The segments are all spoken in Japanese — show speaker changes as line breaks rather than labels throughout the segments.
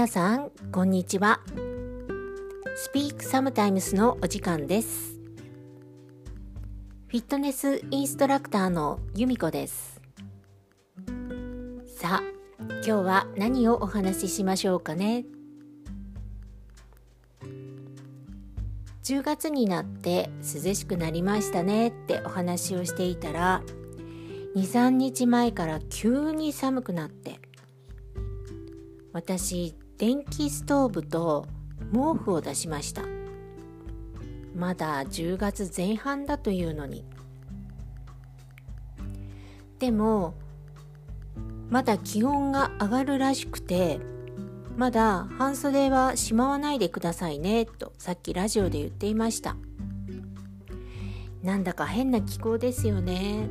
皆さんこんにちは。Speak Sometimes のお時間です。フィットネスインストラクターの由美子です。さあ今日は何をお話ししましょうかね。10月になって涼しくなりましたね。ってお話をしていたら23日前から急に寒くなって私電気ストーブと毛布を出しました。まだ10月前半だというのに。でもまだ気温が上がるらしくてまだ半袖はしまわないでくださいねとさっきラジオで言っていました。なんだか変な気候ですよね。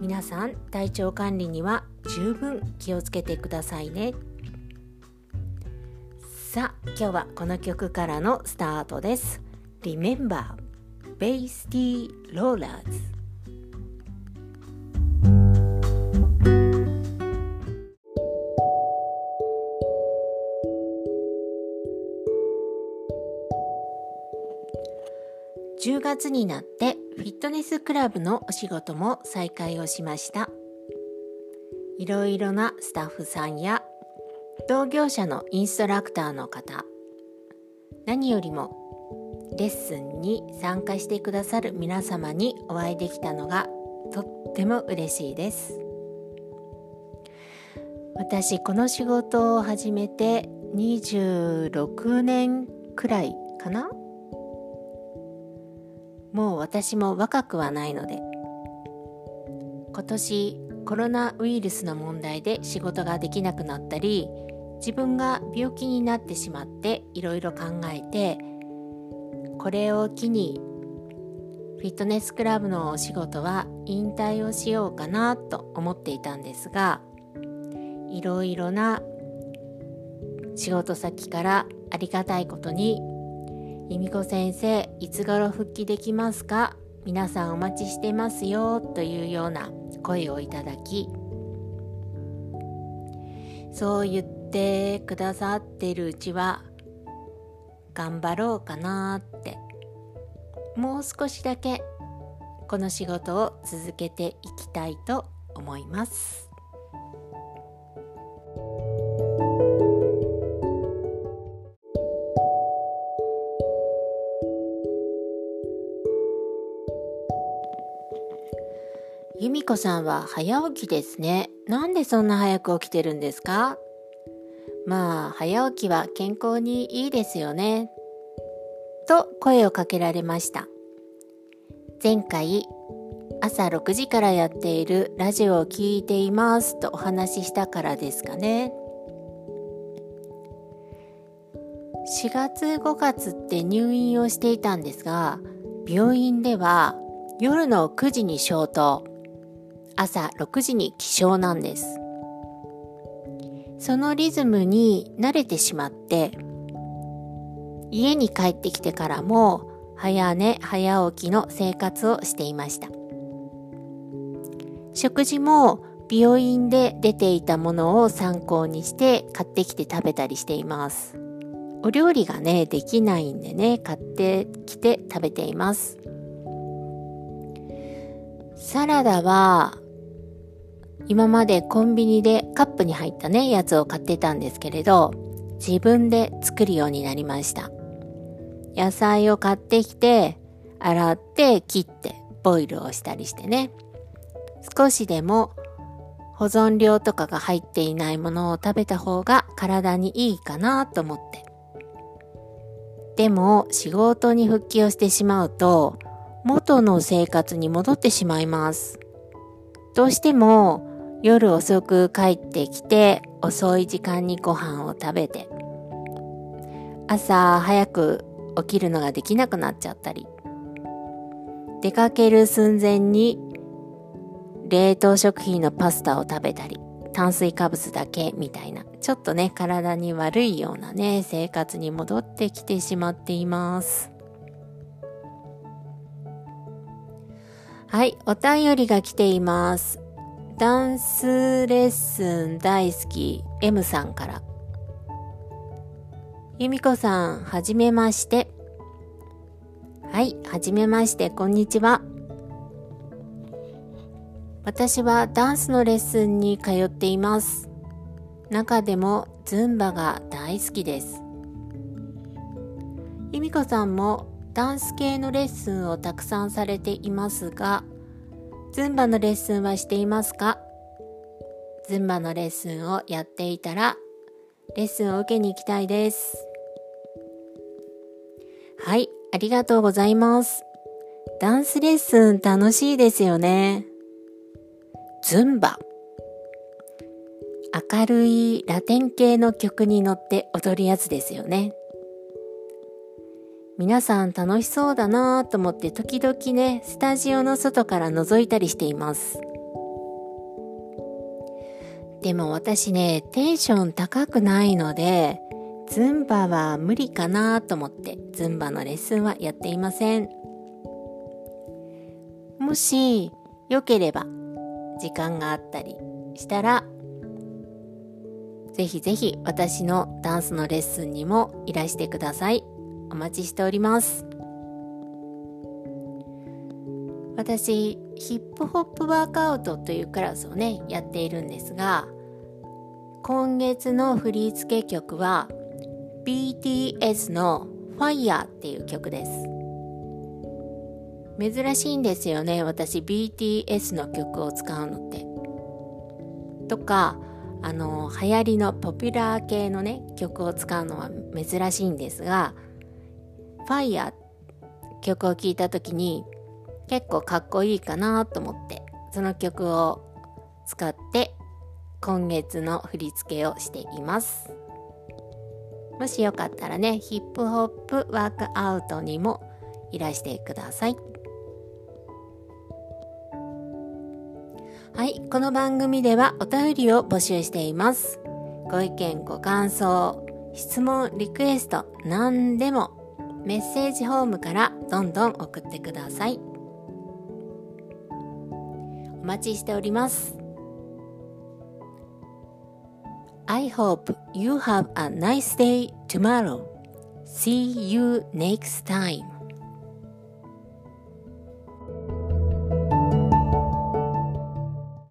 皆さん体調管理には十分気をつけてくださいね。さあ今日はこの曲からのスタートです。Remember Bass T Rollers 10月になってフィットネスクラブのお仕事も再開をしました。いろいろなスタッフさんや同業者のインストラクターの方。何よりもレッスンに参加してくださる皆様にお会いできたのがとっても嬉しいです。私この仕事を始めて26年くらいかな？もう私も若くはないので今年コロナウイルスの問題で仕事ができなくなったり自分が病気になってしまっていろいろ考えてこれを機にフィットネスクラブのお仕事は引退をしようかなと思っていたんですがいろいろな仕事先からありがたいことに由美子先生いつ頃復帰できますか？皆さんお待ちしてますよというような声をいただきそう言ってくださってるうちは頑張ろうかなってもう少しだけこの仕事を続けていきたいと思います由美子さんは早起きですね。なんでそんな早く起きてるんですか？まあ、早起きは健康にいいですよね。と声をかけられました。前回、朝6時からやっているラジオを聴いていますとお話ししたからですかね。4月5月って入院をしていたんですが、病院では夜の9時に消灯、朝6時に起床なんです。そのリズムに慣れてしまって、家に帰ってきてからも早寝早起きの生活をしていました。食事も病院で出ていたものを参考にして買ってきて食べたりしています。お料理がね、できないんでね、買ってきて食べています。サラダは今までコンビニでカップに入ったね、やつを買ってたんですけれど、自分で作るようになりました。野菜を買ってきて、洗って切ってボイルをしたりしてね。少しでも保存料とかが入っていないものを食べた方が体にいいかなと思って。でも仕事に復帰をしてしまうと元の生活に戻ってしまいます。どうしても夜遅く帰ってきて遅い時間にご飯を食べて。朝早く起きるのができなくなっちゃったり。出かける寸前に冷凍食品のパスタを食べたり炭水化物だけみたいな。ちょっとね体に悪いようなね生活に戻ってきてしまっています。はいお便りが来ています。ダンスレッスン大好き M さんから由美子さん、はじめまして。はい、はじめまして、こんにちは。私はダンスのレッスンに通っています。中でもズンバが大好きです。由美子さんもダンス系のレッスンをたくさんされていますが、ズンバのレッスンはしていますか？ズンバのレッスンをやっていたら、レッスンを受けに行きたいです。はい、ありがとうございます。ダンスレッスン楽しいですよね。ズンバ。明るいラテン系の曲に乗って踊るやつですよね。皆さん楽しそうだなぁと思って時々ね、スタジオの外から覗いたりしています。でも私ね、テンション高くないので、ズンバは無理かなと思ってズンバのレッスンはやっていません。もしよければ時間があったりしたらぜひぜひ私のダンスのレッスンにもいらしてください。お待ちしております。私、ヒップホップワークアウトというクラスをね、やっているんですが、今月の振り付け曲は BTS の Fire っていう曲です。珍しいんですよね、私 BTS の曲を使うのって。とか、あの、流行りのポピュラー系のね、曲を使うのは珍しいんですが、Fire 曲を聴いた時に結構かっこいいかなと思って、その曲を使って今月の振り付けをしています。もしよかったらね、ヒップホップワークアウトにもいらしてください。はい、この番組ではお便りを募集しています。ご意見、ご感想、質問、リクエスト、何でもメッセージホームからどんどん送ってください。お待ちしております。I hope you have a nice day tomorrow. See you next time.